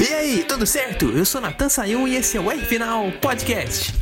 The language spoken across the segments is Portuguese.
E aí, tudo certo? Eu sou Natan Sayun e esse é o R Final Podcast.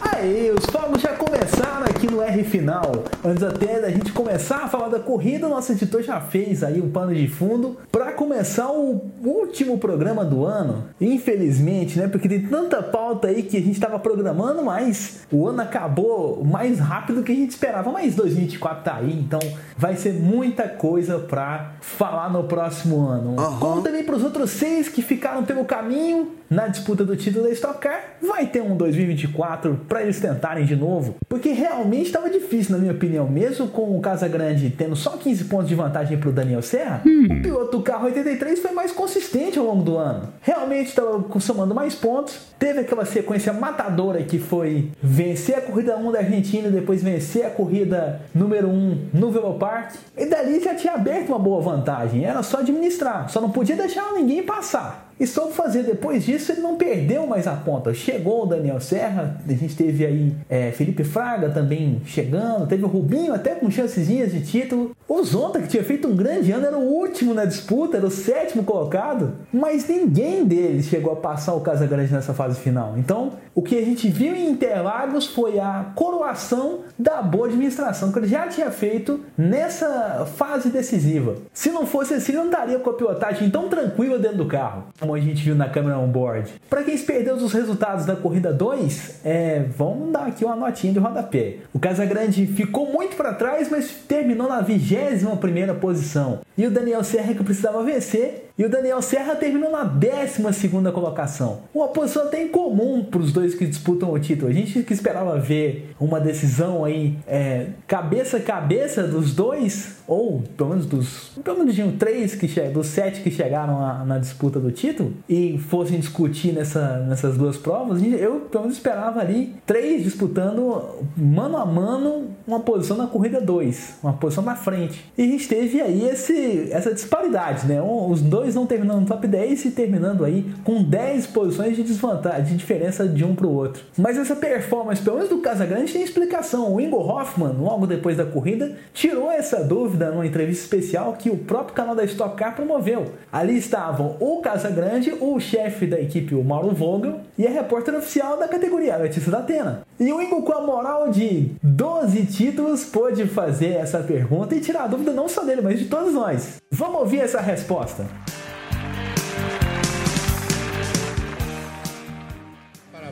Aí, os fogos já começaram aqui no R Final. Antes até da gente começar a falar da corrida, nosso editor já fez aí um pano de fundo começar o último programa do ano. Infelizmente, né? Porque tem tanta pauta aí que a gente estava programando, mas o ano acabou mais rápido do que a gente esperava. Mas 2024 tá aí, então vai ser muita coisa para falar no próximo ano. Uhum. Como também para os outros seis que ficaram pelo caminho na disputa do título da Stock Car, vai ter um 2024 para eles tentarem de novo, porque realmente estava difícil, na minha opinião, mesmo com o Casagrande tendo só 15 pontos de vantagem para o Daniel Serra, o piloto do carro 83 foi mais consistente ao longo do ano. Realmente estava somando mais pontos, teve aquela sequência matadora que foi vencer a corrida 1 da Argentina depois vencer a corrida número 1 no Velopark, e dali já tinha aberto uma boa vantagem, era só administrar, só não podia deixar ninguém passar. E soube fazer. Depois disso, ele não perdeu mais a ponta. Chegou o Daniel Serra, a gente teve aí é, Felipe Fraga também chegando, teve o Rubinho até com chancezinhas de título. O Zonta, que tinha feito um grande ano, era o último na disputa, era o sétimo colocado, mas ninguém deles chegou a passar o Casagrande nessa fase final. Então, o que a gente viu em Interlagos foi a coroação da boa administração que ele já tinha feito nessa fase decisiva. Se não fosse assim, não estaria com a pilotagem tão tranquila dentro do carro como a gente viu na câmera on-board. Para quem perdeu os resultados da corrida 2, é, vamos dar aqui uma notinha de rodapé. O Casagrande ficou muito para trás, mas terminou na 21 primeira posição. E o Daniel Serra que precisava vencer, e o Daniel Serra terminou na 12 segunda colocação. Uma posição até incomum para os dois que disputam o título. A gente que esperava ver uma decisão aí é, cabeça a cabeça dos dois, ou pelo menos dos pelo menos de um três que dos sete que chegaram a, na disputa do título e fossem discutir nessa, nessas duas provas, eu pelo menos esperava ali três disputando mano a mano uma posição na corrida 2, uma posição na frente. E a gente teve aí esse, essa disparidade, né? Os dois não terminando no top 10 e terminando aí com 10 posições de desvantagem, de diferença de um para o outro. Mas essa performance, pelo menos do Casagrande, tem explicação. O Ingo Hoffman, logo depois da corrida, tirou essa dúvida numa entrevista especial que o próprio canal da Stock Car promoveu. Ali estavam o Casagrande, o chefe da equipe, o Mauro Vogel, e a repórter oficial da categoria, a Letícia Datena. E o Ingo, com a moral de 12 títulos, pôde fazer essa pergunta e tirar a dúvida não só dele, mas de todos nós. Vamos ouvir essa resposta.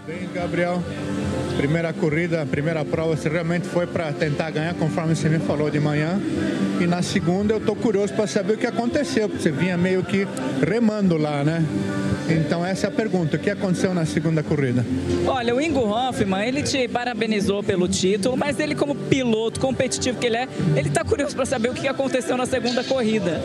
Parabéns, Gabriel. Primeira corrida, primeira prova, você realmente foi para tentar ganhar, conforme você me falou de manhã. E na segunda eu tô curioso para saber o que aconteceu, porque você vinha meio que remando lá, né? Então essa é a pergunta, o que aconteceu na segunda corrida? Olha, o Ingo Hoffman, ele te parabenizou pelo título, mas ele como piloto competitivo que ele é, ele tá curioso para saber o que aconteceu na segunda corrida.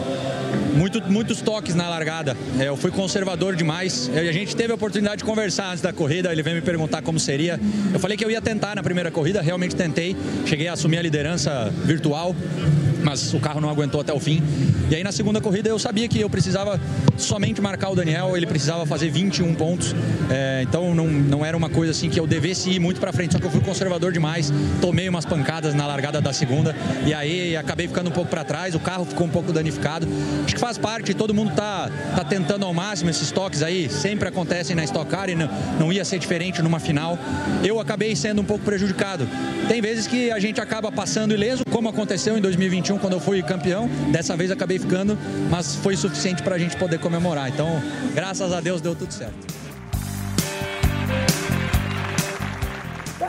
Muito, muitos toques na largada. É, eu fui conservador demais. a gente teve a oportunidade de conversar antes da corrida. Ele veio me perguntar como seria. Eu falei que eu ia tentar na primeira corrida, realmente tentei. Cheguei a assumir a liderança virtual mas o carro não aguentou até o fim. E aí na segunda corrida eu sabia que eu precisava somente marcar o Daniel, ele precisava fazer 21 pontos, é, então não, não era uma coisa assim que eu devesse ir muito para frente, só que eu fui conservador demais, tomei umas pancadas na largada da segunda e aí acabei ficando um pouco para trás, o carro ficou um pouco danificado. Acho que faz parte, todo mundo tá, tá tentando ao máximo esses toques aí, sempre acontecem na Stock Car e não, não ia ser diferente numa final. Eu acabei sendo um pouco prejudicado. Tem vezes que a gente acaba passando ileso, como aconteceu em 2021 quando eu fui campeão. Dessa vez acabei ficando, mas foi suficiente para a gente poder comemorar. Então, graças a Deus deu tudo certo.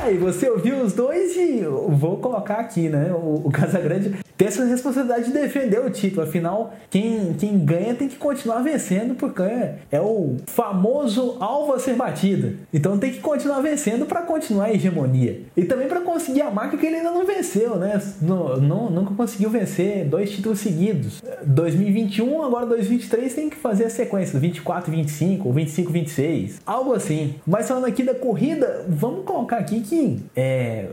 E você ouviu os dois e vou colocar aqui, né? O, o Casagrande tem essa responsabilidade de defender o título. Afinal, quem, quem ganha tem que continuar vencendo, porque é, é o famoso alvo a ser batido. Então tem que continuar vencendo para continuar a hegemonia. E também para conseguir a marca que ele ainda não venceu, né? No, nunca conseguiu vencer dois títulos seguidos. 2021, agora 2023 tem que fazer a sequência, 24 25 ou 25 26. Algo assim. Mas falando aqui da corrida, vamos colocar aqui que que é,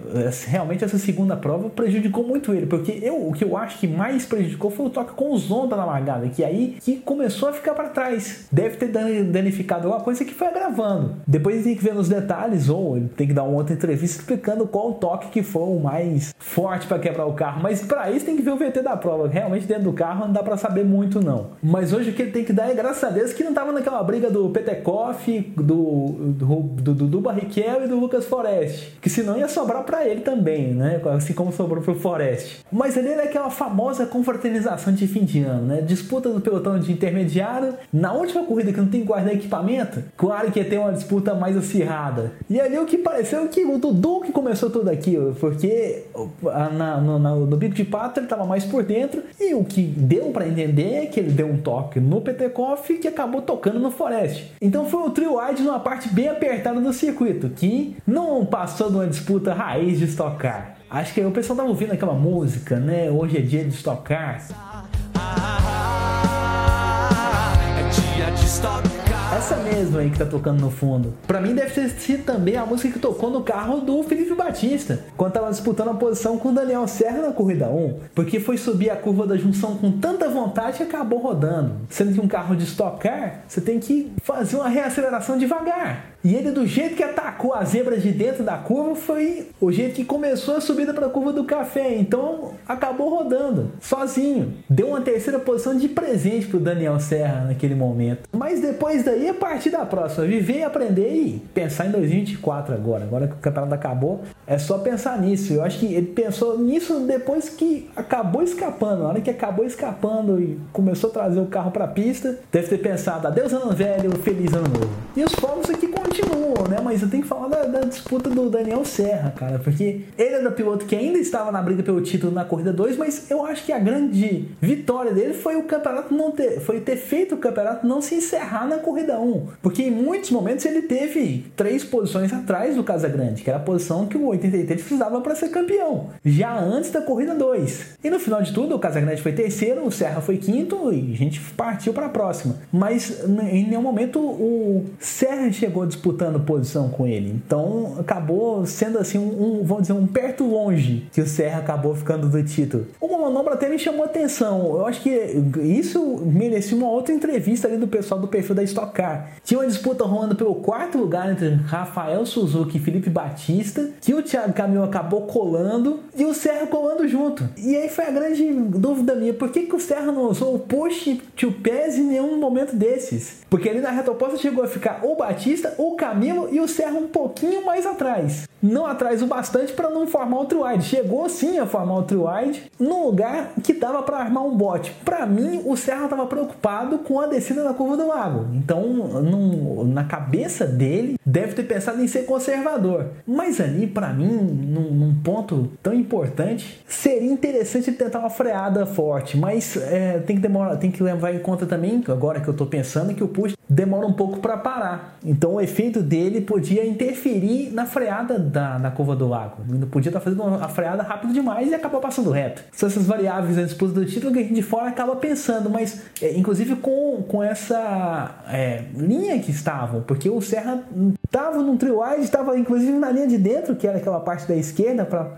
realmente essa segunda prova prejudicou muito ele, porque eu, o que eu acho que mais prejudicou foi o toque com o Zonda na largada, que aí que começou a ficar para trás. Deve ter danificado alguma coisa que foi agravando. Depois tem que ver nos detalhes, ou ele tem que dar uma outra entrevista explicando qual toque que foi o mais forte para quebrar o carro. Mas para isso tem que ver o VT da prova. Realmente dentro do carro não dá para saber muito não. Mas hoje o que ele tem que dar é graças a Deus que não tava naquela briga do Petekoff, do, do, do, do Barrichello e do Lucas Forest. Que senão ia sobrar para ele também, né? Assim como sobrou pro Forest. Mas ali é aquela famosa confraternização de fim de ano, né? Disputa do pelotão de intermediário. Na última corrida que não tem guarda equipamento, claro que ia ter uma disputa mais acirrada. E ali o que pareceu que o Dudu que começou tudo aquilo, porque na, no, no bico de pato ele tava mais por dentro e o que deu para entender é que ele deu um toque no Petekoff que acabou tocando no Forest. Então foi o trio wide numa parte bem apertada do circuito, que não passou de uma disputa raiz de estocar. Acho que o pessoal tava ouvindo aquela música, né? Hoje é dia de estocar. Estocar. Essa mesma aí que tá tocando no fundo. Para mim deve ter sido também a música que tocou no carro do Felipe Batista, quando tava disputando a posição com o Daniel Serra na corrida 1, porque foi subir a curva da junção com tanta vontade que acabou rodando. Sendo que um carro de Stock Car, você tem que fazer uma reaceleração devagar. E ele, do jeito que atacou a zebra de dentro da curva, foi o jeito que começou a subida para a curva do café. Então acabou rodando sozinho. Deu uma terceira posição de presente para o Daniel Serra naquele momento. Mas depois daí é partir da próxima. Viver aprender e pensar em 2024 agora. Agora que o campeonato acabou, é só pensar nisso. Eu acho que ele pensou nisso depois que acabou escapando. Na hora que acabou escapando e começou a trazer o carro para a pista, deve ter pensado: adeus ano velho, feliz ano novo. E os fogos aqui continuam, né? Mas eu tenho que falar da, da, disputa do Daniel Serra, cara, porque ele era o piloto que ainda estava na briga pelo título na corrida 2, mas eu acho que a grande vitória dele foi o campeonato não ter, foi ter feito o campeonato não se encerrar na corrida 1, porque em muitos momentos ele teve três posições atrás do Casagrande, que era a posição que o 83 precisava para ser campeão, já antes da corrida 2. E no final de tudo, o Casagrande foi terceiro, o Serra foi quinto e a gente partiu para a próxima. Mas em nenhum momento o Serra chegou a disputando posição com ele. Então acabou sendo assim um, um, vamos dizer, um perto longe que o Serra acabou ficando do título. Uma manobra até me chamou atenção. Eu acho que isso merecia uma outra entrevista ali do pessoal do perfil da Stock Car. Tinha uma disputa rolando pelo quarto lugar entre Rafael Suzuki e Felipe Batista, que o Thiago Camilo acabou colando e o Serra colando junto. E aí foi a grande dúvida minha, por que, que o Serra não usou o push to pass em nenhum momento desses? Porque ali na reta oposta chegou a ficar ou Batista ou Camilo e o Serra um pouquinho mais atrás. Não atrás o bastante para não formar outro wide. Chegou sim a formar outro wide no lugar que dava para armar um bote. Para mim, o Serra estava preocupado com a descida da curva do lago. Então, na cabeça dele, deve ter pensado em ser conservador. Mas ali, para mim, num, num, ponto tão importante, seria interessante tentar uma freada forte. Mas é, tem que demorar, tem que levar em conta também, agora que eu estou pensando, que o push demora um pouco para parar. Então, o efeito dele podia interferir na freada da, na curva do lago. Ele podia estar tá fazendo a freada rápido demais e acabar passando reto. São essas variáveis na disputa do título que a gente de fora acaba pensando, mas é, inclusive com, com essa é, linha que estavam, porque o Serra estava num trio wide, estava inclusive na linha de dentro, que era aquela parte da esquerda pra,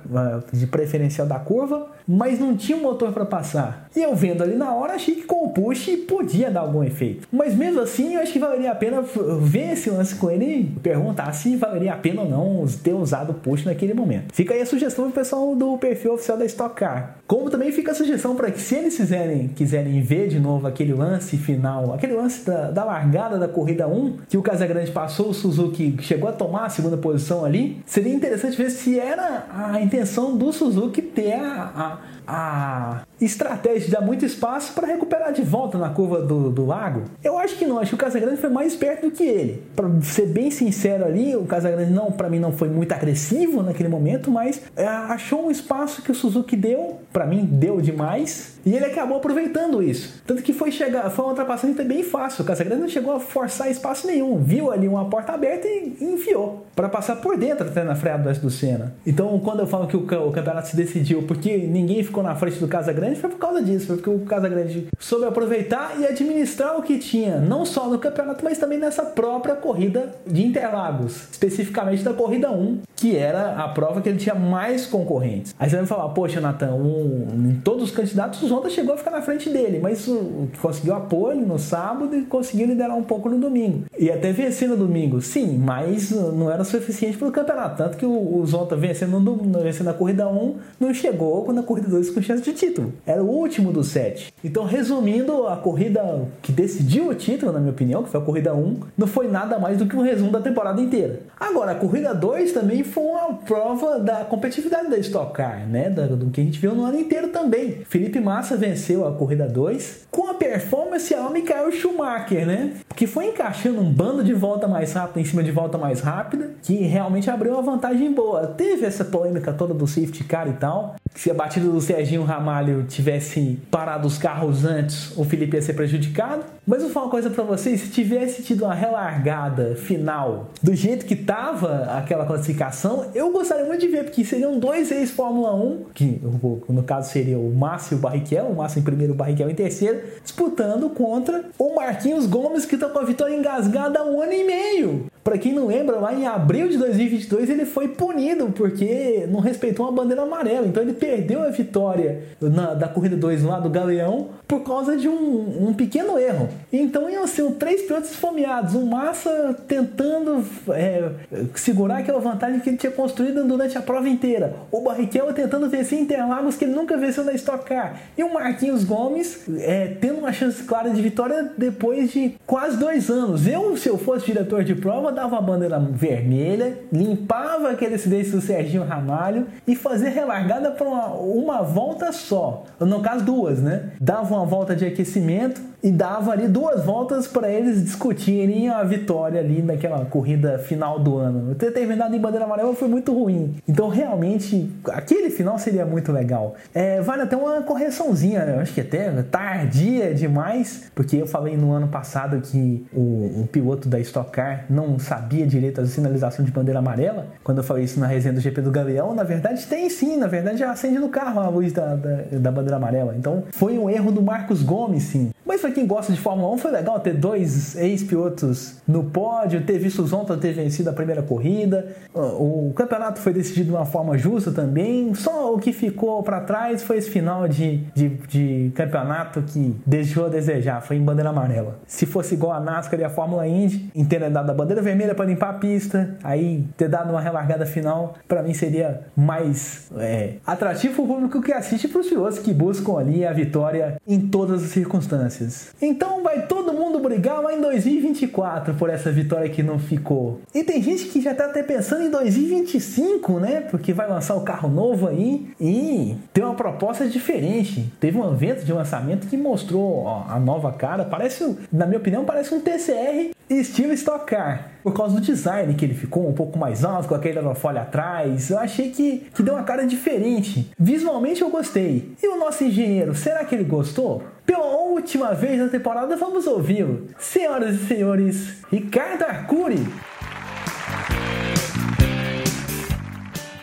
de preferencial da curva, mas não tinha um motor para passar. E eu vendo ali na hora, achei que com o push podia dar algum efeito. Mas mesmo assim, eu acho que valeria a pena ver esse lance com ele perguntar se valeria a pena ou não ter usado o push naquele momento. Fica aí a sugestão pro pessoal do perfil oficial da Stock Car. Como também fica a sugestão para que se eles quiserem, quiserem ver de novo aquele lance final, aquele lance da, da largada da corrida 1, que o Casagrande passou o Suzuki, chegou a tomar a segunda posição ali, seria interessante ver se era a intenção do Suzuki ter a, a a estratégia de dar muito espaço para recuperar de volta na curva do, do lago? Eu acho que não, acho que o Casagrande foi mais esperto do que ele. Para ser bem sincero ali, o Casagrande não, para mim não foi muito agressivo naquele momento, mas é, achou um espaço que o Suzuki deu, para mim deu demais, e ele acabou aproveitando isso. Tanto que foi chegar, foi uma ultrapassagem bem fácil. O Casagrande não chegou a forçar espaço nenhum, viu ali uma porta aberta e enfiou para passar por dentro até na freada do Senna. Então, quando eu falo que o, o campeonato se decidiu porque ninguém ficou na frente do Casagrande, foi por causa disso, foi porque o Casagrande soube aproveitar e administrar o que tinha, não só no campeonato, mas também nessa própria corrida de Interlagos, especificamente da corrida 1, que era a prova que ele tinha mais concorrentes. Aí você vai falar, poxa, Natan, um, em todos os candidatos Zonta chegou a ficar na frente dele, mas uh, conseguiu apoio no sábado e conseguiu liderar um pouco no domingo. E até vencer no domingo, sim, mas uh, não era suficiente para o campeonato. Tanto que o, Zonta vencendo, no, vencendo corrida 1 não chegou na corrida 2 com chance de título. Era o último dos sete. Então, resumindo, a corrida que decidiu o título, na minha opinião, que foi a corrida 1, não foi nada mais do que um resumo da temporada inteira. Agora, a corrida 2 também foi uma prova da competitividade da Stock Car, né? Do que a gente viu no ano inteiro também. Felipe Massa venceu a corrida 2 com a performance ao Michael Schumacher, né? Que foi encaixando um bando de volta mais rápida em cima de volta mais rápida, que realmente abriu uma vantagem boa. Teve essa polêmica toda do safety car e tal. Se a batida do Serginho Ramalho tivesse parado os carros antes, o Felipe ia ser prejudicado. Mas vou falar uma coisa para vocês: se tivesse tido uma relargada final do jeito que tava aquela classificação, eu gostaria muito de ver, porque seriam dois ex-Fórmula 1, que no caso seria o Márcio e o Barrichello, o Márcio em primeiro, o Barrichello em terceiro, disputando contra o Marquinhos Gomes, que tá com a vitória engasgada há um ano e meio. Para quem não lembra, lá em abril de 2022 ele foi punido porque não respeitou uma bandeira amarela. Então ele perdeu a vitória na, da corrida 2 lá do Galeão por causa de um, um pequeno erro. Então iam ser três pilotos esfomeados. Um Massa tentando é, segurar aquela vantagem que ele tinha construído durante a prova inteira. O Barrichello tentando vencer Interlagos que ele nunca venceu na Stock Car. E o Marquinhos Gomes é, tendo uma chance clara de vitória depois de quase dois anos. Eu, se eu fosse diretor de prova, dava bandeira vermelha, limpava aquele acidente do Serginho Ramalho e fazia relargada para uma, uma volta só. No caso, duas, né? Dava uma volta de aquecimento e dava ali duas voltas para eles discutirem a vitória ali naquela corrida final do ano. Ter terminado em bandeira amarela foi muito ruim. Então, realmente, aquele final seria muito legal. É, vale até uma correçãozinha, eu acho que até tardia demais, porque eu falei no ano passado que o, o piloto da Stock Car não sabia direito a sinalização de bandeira amarela. Quando eu falei isso na resenha do GP do Galeão, na verdade tem sim, na verdade acende no carro a luz da, da, da bandeira amarela. Então, foi um erro do Marcos Gomes, sim. Mas para quem gosta de Fórmula 1, foi legal ter dois ex-pilotos no pódio, ter visto o Zonta ter vencido a primeira corrida. O campeonato foi decidido de uma forma justa também. Só o que ficou para trás foi esse final de, de, de, campeonato que deixou a desejar, foi em bandeira amarela. Se fosse igual a NASCAR e a Fórmula Indy, ter dado a bandeira vermelha para limpar a pista, aí ter dado uma relargada final, para mim seria mais é, atrativo o público que assiste para os pilotos que buscam ali a vitória em todas as circunstâncias. Então vai todo mundo brigar lá em 2024 por essa vitória que não ficou. E tem gente que já tá até pensando em 2025, né? Porque vai lançar o carro novo aí e tem uma proposta diferente. Teve um evento de lançamento que mostrou ó, a nova cara. Parece, na minha opinião, parece um TCR estilo Stock Car. Por causa do design que ele ficou um pouco mais alto, com aquele aerofólio atrás. Eu achei que, que deu uma cara diferente. Visualmente eu gostei. E o nosso engenheiro, será que ele gostou? Pela última vez na temporada, vamos ouvi-lo. Senhoras e senhores, Ricardo Arcuri.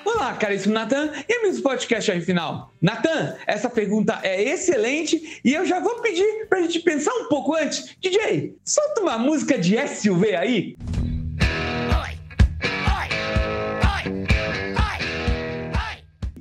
Olá, caríssimo Natan e amigos do podcast aí final. Natan, essa pergunta é excelente e eu já vou pedir pra gente pensar um pouco antes. DJ, solta uma música de SUV aí.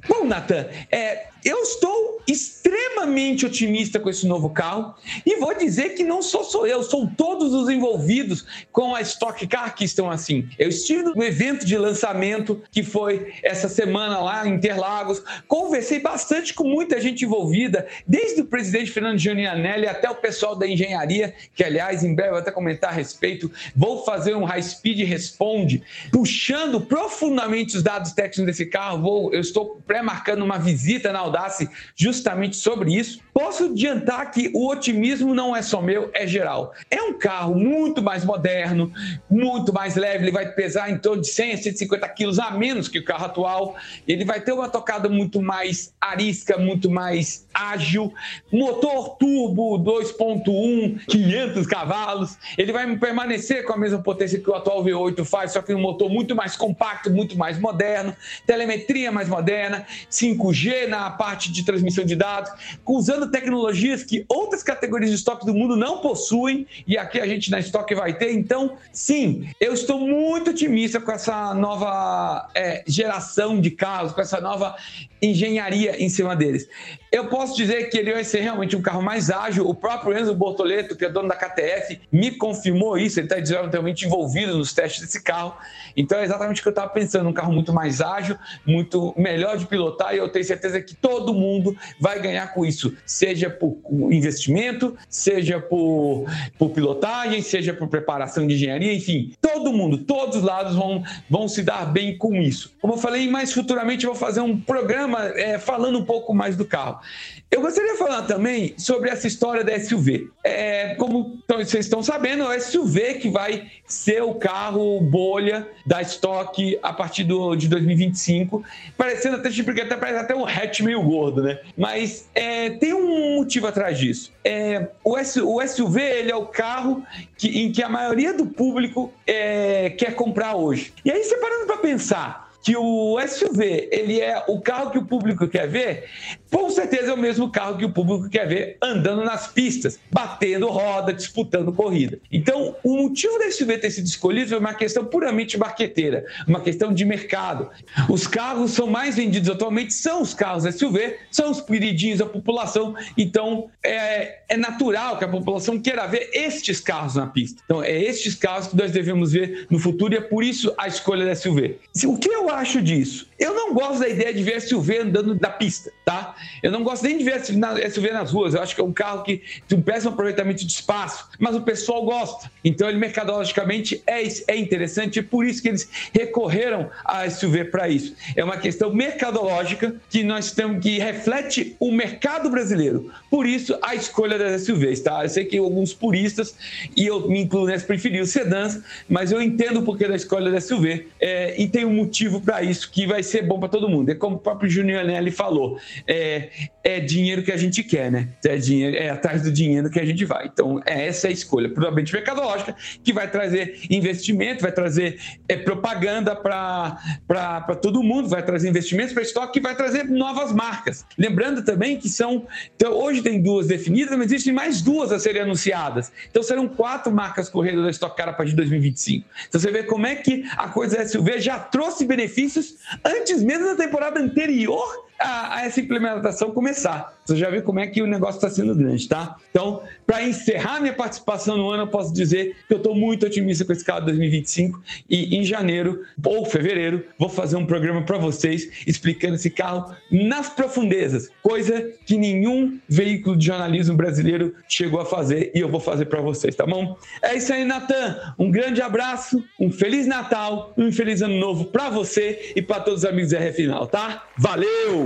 Bom, Natan, é, eu estou extremamente otimista com esse novo carro e vou dizer que não sou só eu, são todos os envolvidos com a Stock Car que estão assim. Eu estive no evento de lançamento que foi essa semana lá em Interlagos, conversei bastante com muita gente envolvida, desde o presidente Fernando Giulianelli até o pessoal da engenharia, que aliás em breve eu vou até comentar a respeito. Vou fazer um High Speed Responde, puxando profundamente os dados técnicos desse carro. Vou, eu estou pré-marcando uma visita na Audace justamente sobre isso. Posso adiantar que o otimismo não é só meu, é geral. É um carro muito mais moderno, muito mais leve, ele vai pesar em torno de 100 150 quilos a menos que o carro atual. Ele vai ter uma tocada muito mais arisca, muito mais ágil, motor turbo 2.1, 500 cavalos. Ele vai permanecer com a mesma potência que o atual V8 faz, só que um motor muito mais compacto, muito mais moderno, telemetria mais moderna, 5G na parte de transmissão de dados, usando tecnologias que outras categorias de estoque do mundo não possuem e aqui a gente na estoque vai ter. Então, sim, eu estou muito otimista com essa nova é, geração de carros, com essa nova engenharia em cima deles. Eu posso dizer que ele vai ser realmente um carro mais ágil. O próprio Enzo Bortoleto, que é dono da KTF, me confirmou isso. Ele está diretamente envolvido nos testes desse carro. Então é exatamente o que eu estava pensando: um carro muito mais ágil, muito melhor de pilotar. E eu tenho certeza que todo mundo vai ganhar com isso, seja por investimento, seja por, por pilotagem, seja por preparação de engenharia, enfim, todo mundo, todos os lados vão, vão se dar bem com isso. Como eu falei, mais futuramente eu vou fazer um programa é, falando um pouco mais do carro. Eu gostaria de falar também sobre essa história da SUV. É, como vocês estão sabendo, é o SUV que vai ser o carro bolha da estoque a partir do, de 2025, parecendo até parece até um hatch meio gordo, né? Mas é, tem um motivo atrás disso. É, o, o, SUV ele é o carro que, em que a maioria do público é, quer comprar hoje. E aí, separando para pensar, que o SUV ele é o carro que o público quer ver, com certeza é o mesmo carro que o público quer ver andando nas pistas, batendo roda, disputando corrida. Então, o motivo do SUV ter sido escolhido é uma questão puramente marqueteira, uma questão de mercado. Os carros são mais vendidos atualmente são os carros SUV, são os queridinhos da população, então é, é natural que a população queira ver estes carros na pista. Então, é estes carros que nós devemos ver no futuro e é por isso a escolha do SUV. O que eu acho disso? Eu não gosto da ideia de ver SUV andando na pista, tá? Eu não gosto nem de ver SUV nas ruas. Eu acho que é um carro que tem um péssimo aproveitamento de espaço, mas o pessoal gosta. Então, ele mercadologicamente é, é interessante é por isso que eles recorreram a SUV para isso. É uma questão mercadológica que nós temos que reflete o mercado brasileiro. Por isso, a escolha das SUVs, tá? Eu sei que alguns puristas, e eu me incluo nessa, preferiam sedãs, mas eu entendo o porquê da escolha da SUV é, e tem um motivo para isso que vai ser bom para todo mundo. É como o próprio Junior Nelly falou, é, é dinheiro que a gente quer, né? É, dinheiro, é atrás do dinheiro que a gente vai. Então, é essa é a escolha, provavelmente mercadológica, que vai trazer investimento, vai trazer é, propaganda para todo mundo, vai trazer investimentos para estoque e vai trazer novas marcas. Lembrando também que são. Então, hoje tem duas definidas, mas existem mais duas a serem anunciadas. Então, serão quatro marcas correndo da Stock Car a partir de 2025. Então, você vê como é que a coisa SUV já trouxe benefícios antes mesmo da temporada anterior a, essa implementação começar. Você já viu como é que o negócio está sendo grande, tá? Então, para encerrar minha participação no ano, eu posso dizer que eu estou muito otimista com esse carro 2025 e em janeiro ou fevereiro vou fazer um programa para vocês explicando esse carro nas profundezas, coisa que nenhum veículo de jornalismo brasileiro chegou a fazer e eu vou fazer para vocês, tá bom? É isso aí, Natan. Um grande abraço, um feliz Natal, um feliz ano novo para você e para todos os amigos da RF Final, tá? Valeu!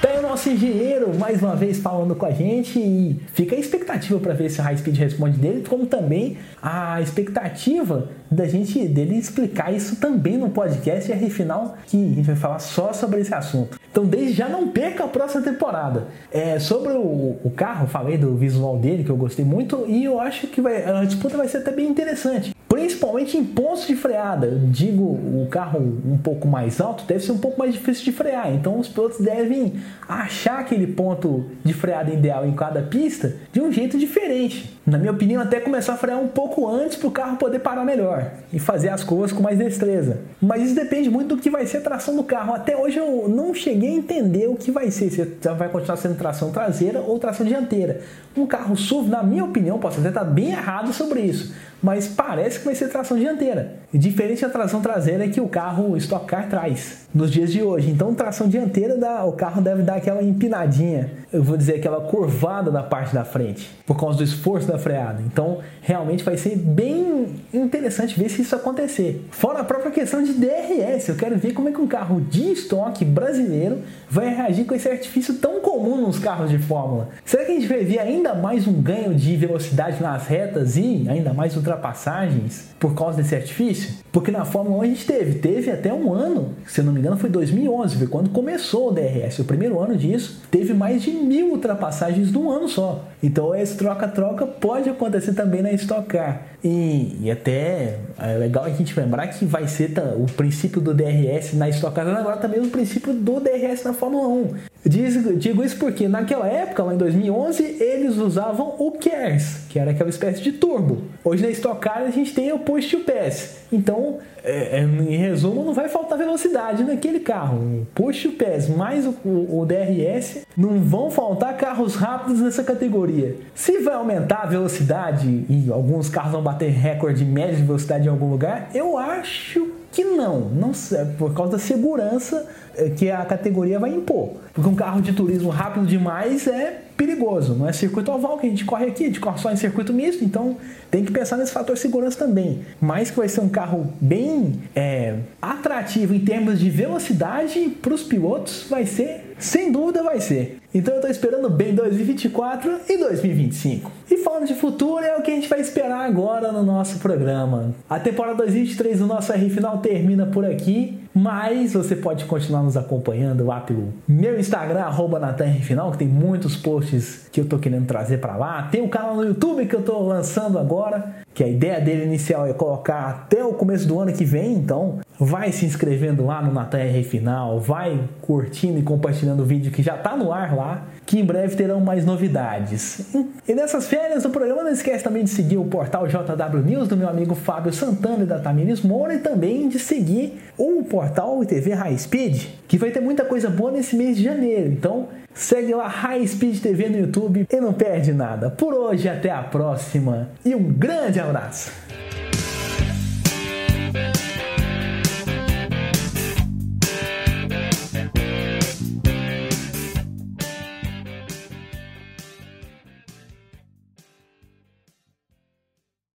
Tem o nosso engenheiro mais uma vez falando com a gente e fica a expectativa para ver se o High Speed responde dele, como também a expectativa da gente dele explicar isso também no podcast e final que a gente vai falar só sobre esse assunto. Então desde já não perca a próxima temporada. É, sobre o, o carro, falei do visual dele que eu gostei muito e eu acho que vai, a disputa vai ser até bem interessante principalmente em pontos de freada. Digo, o carro um pouco mais alto deve ser um pouco mais difícil de frear, então os pilotos devem achar aquele ponto de freada ideal em cada pista de um jeito diferente. Na minha opinião, até começar a frear um pouco antes para o carro poder parar melhor e fazer as curvas com mais destreza. Mas isso depende muito do que vai ser a tração do carro. Até hoje eu não cheguei a entender o que vai ser, se vai continuar sendo tração traseira ou tração dianteira. Um carro SUV, na minha opinião, posso até estar bem errado sobre isso, mas parece que vai ser tração dianteira. Diferente da tração traseira que o carro Stock Car traz nos dias de hoje. Então, tração dianteira, dá, o carro deve dar aquela empinadinha, eu vou dizer aquela curvada na parte da frente, por causa do esforço da freada. Então, realmente vai ser bem interessante ver se isso acontecer. Fora a própria questão de DRS, eu quero ver como é que um carro de estoque brasileiro vai reagir com esse artifício tão comum nos carros de Fórmula. Será que a gente vai ver ainda mais um ganho de velocidade nas retas e ainda mais ultrapassagens por causa desse artifício? Porque na Fórmula 1 a gente teve, teve até um ano, se eu não me engano foi 2011, foi quando começou o DRS. O primeiro ano disso teve mais de mil ultrapassagens num ano só. Então esse troca-troca pode acontecer também na Stock Car. E, e, até é legal a gente lembrar que vai ser o princípio do DRS na Stock Car, agora também o princípio do DRS na Fórmula 1. Digo, digo isso porque naquela época, lá em 2011, eles usavam o KERS, que era aquela espécie de turbo. Hoje na Stock Car a gente tem o Push to Pass. Então, é, é, em resumo, não vai faltar velocidade naquele carro. O Push to Pass mais o, o, o DRS, não vão faltar carros rápidos nessa categoria. Se vai aumentar a velocidade e alguns carros vão bater recorde médio de velocidade em algum lugar, eu acho que não, não por causa da segurança é, que a categoria vai impor. Porque um carro de turismo rápido demais é perigoso, não é circuito oval que a gente corre aqui, a gente corre só em circuito misto, então tem que pensar nesse fator segurança também. Mas que vai ser um carro bem é, atrativo em termos de velocidade para os pilotos, vai ser, sem dúvida vai ser. Então eu estou esperando bem 2024 e 2025. E falando de futuro, é o que a gente vai esperar agora no nosso programa. A temporada 2023 do nosso R Final termina por aqui. Mas você pode continuar nos acompanhando lá pelo meu Instagram, arroba Final, que tem muitos posts que eu tô querendo trazer para lá. Tem o canal no YouTube que eu tô lançando agora, que a ideia dele inicial é colocar até o começo do ano que vem, então vai se inscrevendo lá no Natan R Final, vai curtindo e compartilhando o vídeo que já tá no ar lá que em breve terão mais novidades. E nessas férias do programa, não esquece também de seguir o portal JW News do meu amigo Fábio Santana e da Tamires Moura e também de seguir o portal TV High Speed, que vai ter muita coisa boa nesse mês de janeiro. Então, segue lá High Speed TV no YouTube e não perde nada. Por hoje, até a próxima e um grande abraço!